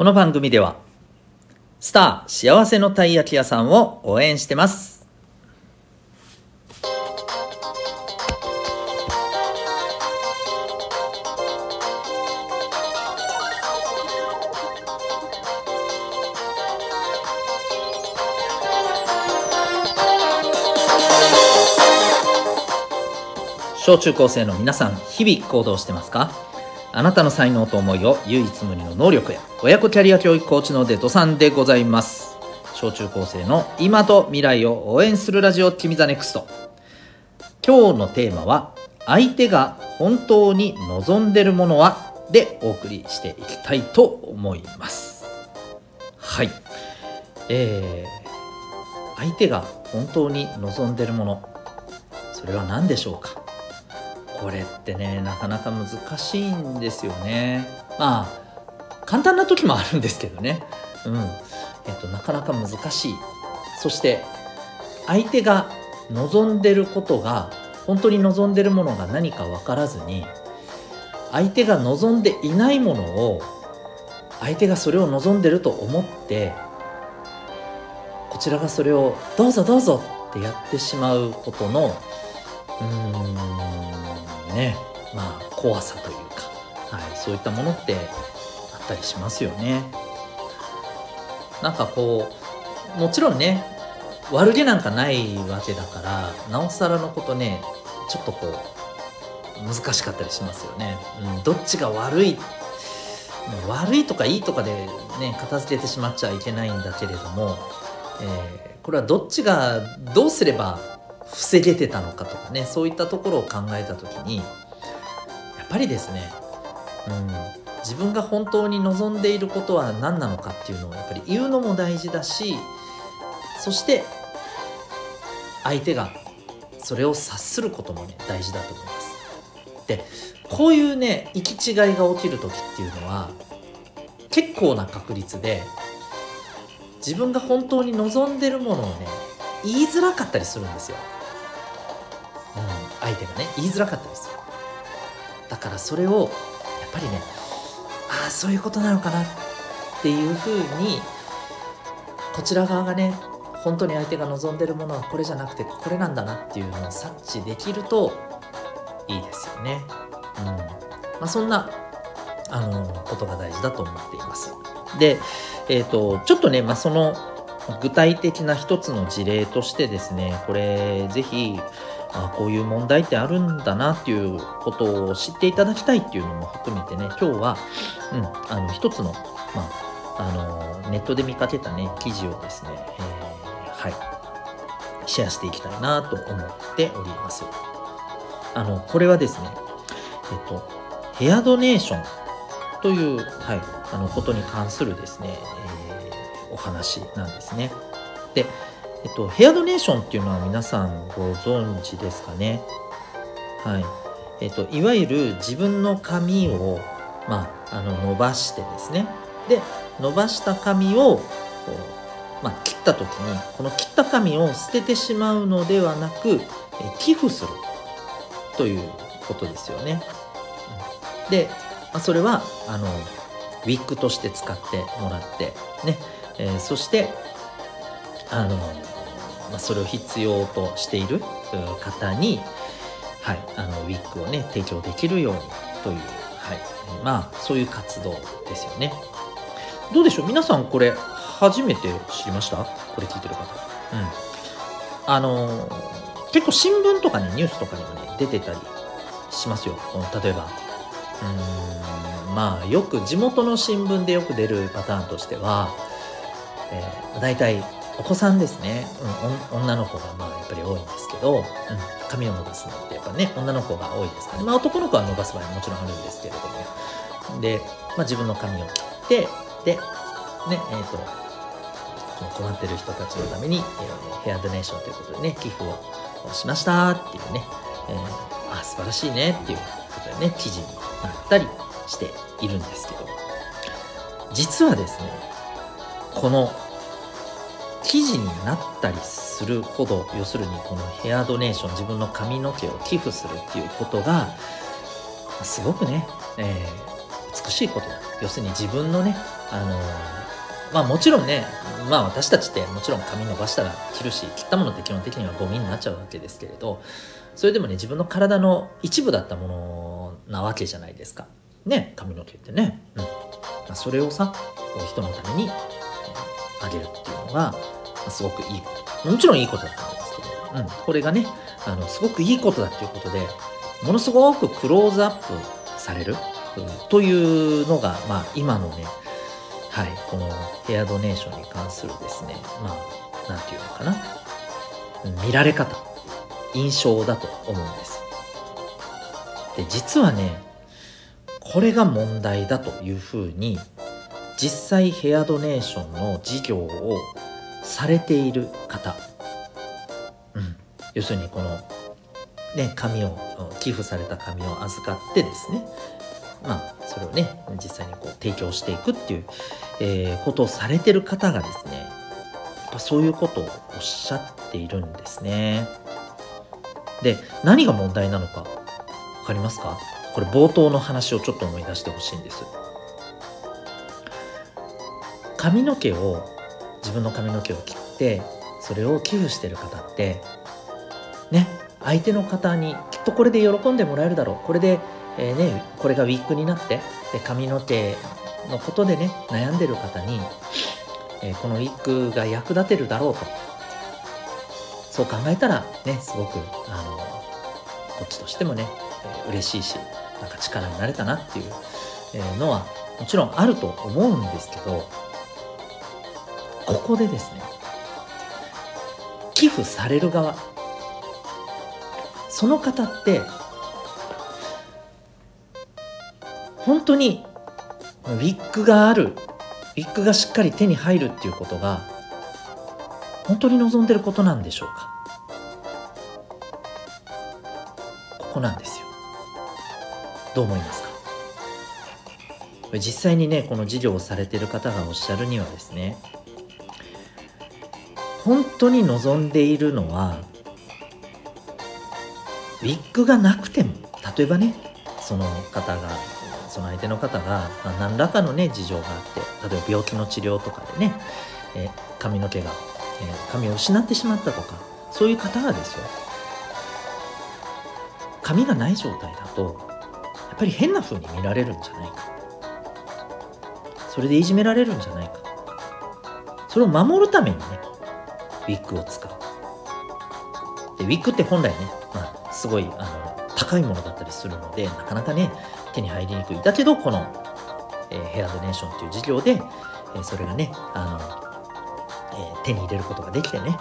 この番組ではスター幸せのたい焼き屋さんを応援してます。小中高生の皆さん日々行動してますか？あなたの才能と思いを唯一無二の能力へ親子キャリア教育コーチのデトさんでございます。小中高生の今と未来を応援するラジオ君 the NEXT。今日のテーマは相手が本当に望んでるものはでお送りしていきたいと思います。はい。えー、相手が本当に望んでるものそれは何でしょうか？これってねなかなか難しいんですよね。まあ簡単な時もあるんですけどね。うん。えっとなかなか難しい。そして相手が望んでることが本当に望んでるものが何か分からずに相手が望んでいないものを相手がそれを望んでると思ってこちらがそれをどうぞどうぞってやってしまうことのうんねまあ怖さというか、はい、そういったものってあったりしますよね。なんかこうもちろんね悪気なんかないわけだからなおさらのことねちょっとこう難しかったりしますよね。うん、どっちが悪い悪いとかいいとかでね片付けてしまっちゃいけないんだけれども、えー、これはどっちがどうすれば防げてたのかとかねそういったところを考えた時にやっぱりですね、うん、自分が本当に望んでいることは何なのかっていうのをやっぱり言うのも大事だしそして相手がそれを察することもね大事だと思います。でこういうね行き違いが起きる時っていうのは結構な確率で自分が本当に望んでるものをね言いづらかったりするんですよ。相手がね言いづらかったですよだからそれをやっぱりねああそういうことなのかなっていうふうにこちら側がね本当に相手が望んでるものはこれじゃなくてこれなんだなっていうのを察知できるといいですよね。うんまあ、そんなあのことが大事だと思っています。で、えーと、ちょっとね、まあ、その具体的な一つの事例としてですねこれぜひあこういう問題ってあるんだなっていうことを知っていただきたいっていうのも含めてね今日は、うん、あの一つの,、まあ、あのネットで見かけたね記事をですね、えー、はいシェアしていきたいなと思っております。あのこれはですねえっとヘアドネーションという、はい、あのことに関するですね、えー、お話なんですね。でえっと、ヘアドネーションっていうのは皆さんご存知ですかね？はい。えっと、いわゆる自分の髪を、まあ、あの伸ばしてですね。で、伸ばした髪を、こうまあ、切った時に、この切った髪を捨ててしまうのではなく、え寄付するということですよね。で、まあ、それは、あの、ウィッグとして使ってもらって、ね、えー、そして、あの、まあ、それを必要としている方に、はい、あのウィッグをね提供できるようにという、はい、まあそういう活動ですよね。どうでしょう？皆さんこれ初めて知りました？これ聞いてる方。うん。あの結構新聞とかねニュースとかにもね出てたりしますよ。例えばうんまあよく地元の新聞でよく出るパターンとしては、えー、大体お子さんですね、うん、女の子がまあやっぱり多いんですけど、うん、髪を伸ばすのってやっぱね女の子が多いですからね、まあ、男の子は伸ばす場合ももちろんあるんですけれども。で、まあ、自分の髪を切ってでねえっ、ー、と困ってる人たちのために、えー、ヘアドネーションということでね寄付をしましたっていうね、えー、あ素晴らしいねっていうことでね記事になったりしているんですけど。実はですねこの記事になったりするほど要するにこのヘアドネーション自分の髪の毛を寄付するっていうことがすごくね、えー、美しいことだ。要するに自分のねあのまあもちろんねまあ私たちってもちろん髪伸ばしたら切るし切ったものって基本的にはゴミになっちゃうわけですけれどそれでもね自分の体の一部だったものなわけじゃないですか。ね髪の毛ってね、うん。まあ、それをさ人のためにあげるっていうのが、すごくいいこと。もちろんいいことだと思うんですけど、うん、これがねあのすごくいいことだっていうことでものすごくクローズアップされる、うん、というのが、まあ、今のねはい、このヘアドネーションに関するですね、まあ、なんていうのかな、見られ方、印象だと思うんです。で、実はね、これが問題だというふうに、実際ヘアドネーションの事業をされている方、うん、要するにこの、ね、紙を、寄付された紙を預かってですね、まあ、それをね、実際にこう提供していくっていう、えー、ことをされてる方がですね、やっぱそういうことをおっしゃっているんですね。で、何が問題なのか、わかりますか？これ冒頭の話をちょっと思い出してほしいんです。髪の毛を、自分の髪の毛を切って、それを寄付してる方って、ね、相手の方にきっとこれで喜んでもらえるだろう。これでえー、ね、これがウィッグになってで髪の毛のことでね悩んでる方に、えー、このウィッグが役立てるだろうとそう考えたらねすごくあのこっちとしてもね、えー、嬉しいしなんか力になれたなっていう、のはもちろんあると思うんですけどここでですね寄付される側その方って本当にウィッグがあるウィッグがしっかり手に入るっていうことが本当に望んでることなんでしょうか。ここなんですよ。どう思いますか？実際にねこの事業をされてる方がおっしゃるにはですね本当に望んでいるのはウィッグがなくても例えばねその方がその相手の方が、まあ、何らかのね事情があって例えば病気の治療とかでね、え、髪の毛が、えー、髪を失ってしまったとかそういう方がですよ。髪がない状態だとやっぱり変な風に見られるんじゃないか。それでいじめられるんじゃないか。それを守るためにねウィッグを使うでウィッグって本来ね、まあ、すごいあの高いものだったりするのでなかなかね手に入りにくい。だけど、この、えー、ヘアドネーションっていう事業で、えー、それがね、あの、えー、手に入れることができてね。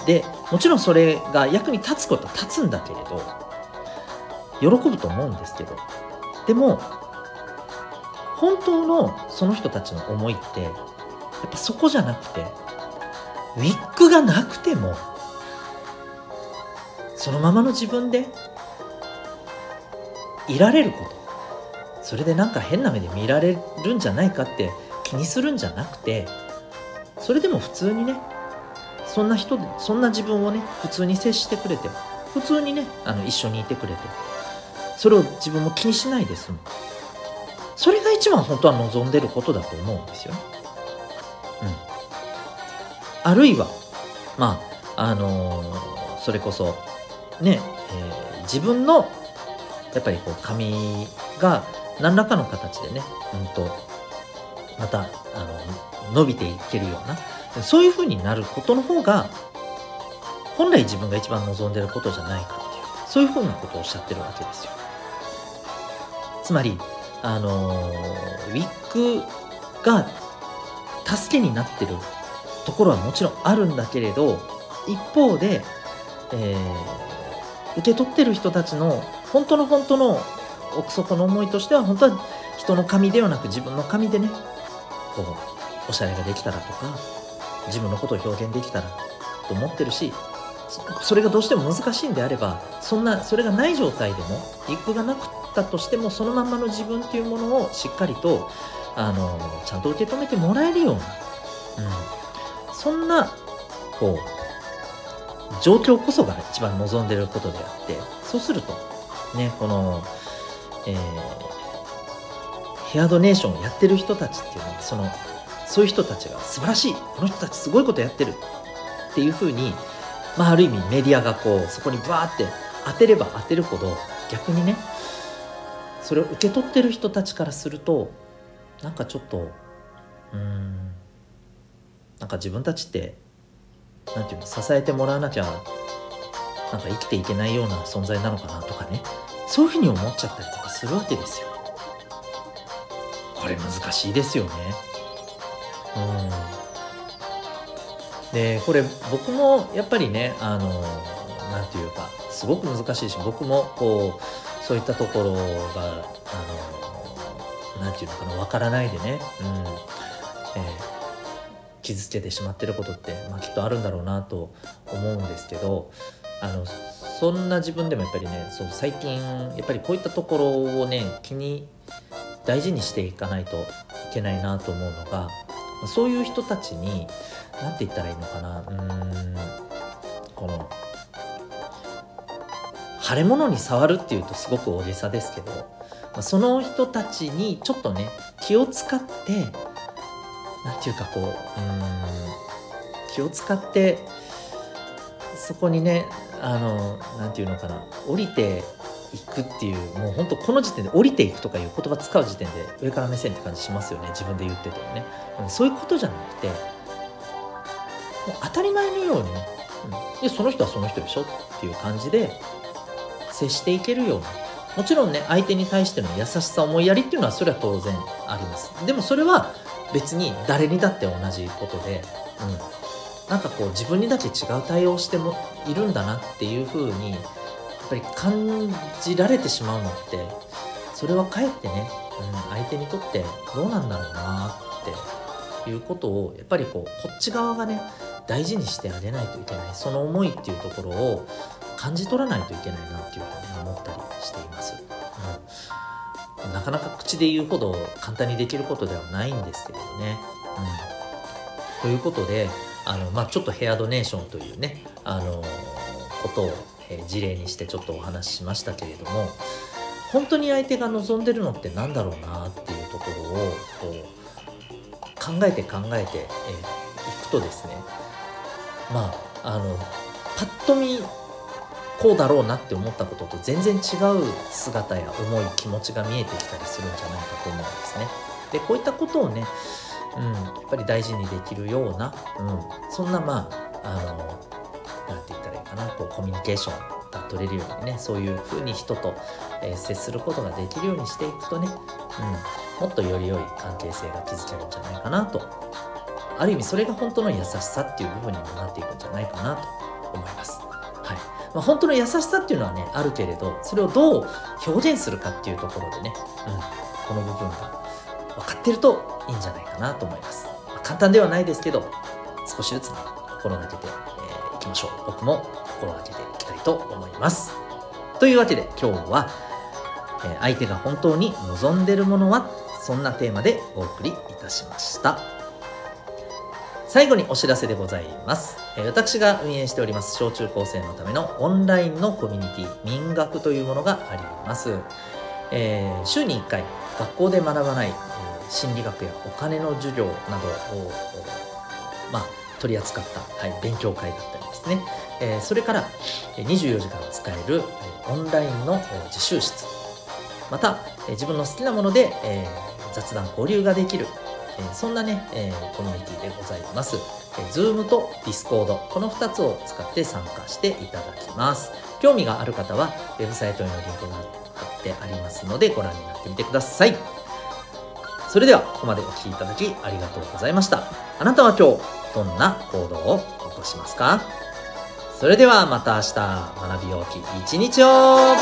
うん。で、もちろんそれが役に立つことは立つんだけれど、喜ぶと思うんですけど、でも、本当のその人たちの思いって、やっぱそこじゃなくて、ウィッグがなくても、そのままの自分でいられること。それでなんか変な目で見られるんじゃないかって気にするんじゃなくてそれでも普通にねそんな人そんな自分をね普通に接してくれて普通にねあの一緒にいてくれてそれを自分も気にしないですもんそれが一番本当は望んでることだと思うんですよね、うん、あるいはまああのー、それこそね、えー、自分のやっぱりこう髪が何らかの形でね、うんと、またあの伸びていけるようなそういう風になることの方が本来自分が一番望んでることじゃないかっていうそういう風なことをおっしゃってるわけですよ。つまりあのウィッグが助けになってるところはもちろんあるんだけれど一方で、えー、受け取ってる人たちの本当の本当の奥底の思いとしては本当は人の髪ではなく自分の髪でねこうおしゃれができたらとか自分のことを表現できたらと思ってるしそれがどうしても難しいんであればそんなそれがない状態でもリップがなくったとしてもそのまんまの自分っていうものをしっかりとあのちゃんと受け止めてもらえるような、うん、そんなこう状況こそが一番望んでることであってそうするとね、この、えー、ヘアドネーションをやってる人たちっていうのはそのそういう人たちが素晴らしいこの人たちすごいことやってるっていうふうに、まあ、ある意味メディアがこうそこにバーって当てれば当てるほど逆にねそれを受け取ってる人たちからするとなんかちょっとうんなんか自分たちってなんていうの支えてもらわなきゃなんか生きていけないような存在なのかなとかねそういうふうに思っちゃったりとかするわけですよ。これ難しいですよね。うん。でこれ僕もやっぱりねあのなんていうかすごく難しいし僕もこうそういったところがあのなんていうのかなわからないでね、うんえー、傷つけてしまってることって、まあ、きっとあるんだろうなと思うんですけどあのそんな自分でもやっぱりねそう最近やっぱりこういったところをね気に大事にしていかないといけないなと思うのがそういう人たちに何て言ったらいいのかなうーんこの腫れ物に触るっていうとすごく大げさですけど、その人たちにちょっとね気を使って何て言うかこううん気を使ってそこにねあの何て言うのかな降りていくっていうもう本当この時点で降りていくとかいう言葉使う時点で上から目線って感じしますよね自分で言っててもね。そういうことじゃなくてもう当たり前のようにね、うん、でその人はその人でしょっていう感じで接していけるようにもちろんね相手に対しての優しさ思いやりっていうのはそれは当然あります。でもそれは別に誰にだって同じことで、うん、なんかこう自分にだけ違う対応してもいるんだなっていう風にやっぱり感じられてしまうのってそれはかえってね、うん、相手にとってどうなんだろうなっていうことをやっぱりこうこっち側がね大事にしてあげないといけないその思いっていうところを感じ取らないといけないなっていうふうに思ったりしています。うん、なかなか口で言うほど簡単にできることではないんですけれどね。うん、ということであの、まあ、ちょっとヘアドネーションというねあのことを、え、事例にしてちょっとお話ししましたけれども本当に相手が望んでるのって何だろうなっていうところをこう考えて考えて、えー、いくとですねまああのパッと見こうだろうなって思ったことと全然違う姿や思い気持ちが見えてきたりするんじゃないかと思うんですね。でこういったことをねうん、やっぱり大事にできるような、うん、そんなまああの何て言ったらいいかなこうコミュニケーションが取れるようにねそういうふうに人と、えー、接することができるようにしていくとね、うん、もっとより良い関係性が築けるんじゃないかなとある意味それが本当の優しさっていう部分にもなっていくんじゃないかなと思います。まあ、本当の優しさっていうのはねあるけれどそれをどう表現するかっていうところでね、うん、この部分が分かってるといいんじゃないかなと思います。まあ、簡単ではないですけど、少しずつ、ね、心がけて、えー、きましょう。僕も心がけていきたいと思います。というわけで今日は、えー、相手が本当に望んでるものはそんなテーマでお送りいたしました。最後にお知らせでございます。私が運営しております小中高生のためのオンラインのコミュニティ民学というものがあります。えー、週に1回学校で学ばない心理学やお金の授業などを、まあ、取り扱った、はい、勉強会だったりですね、えー、それから24時間使えるオンラインの自習室また自分の好きなもので、えー、雑談交流ができる、えー、そんなね、えー、コミュニティでございます。え、Zoom と Discord この2つを使って参加していただきます。興味がある方はウェブサイトへのリンクが貼ってありますのでご覧になってみてください。それではここまでお聴きいただきありがとうございましたあなたは今日どんな行動を起こしますか？それではまた明日学びようき一日を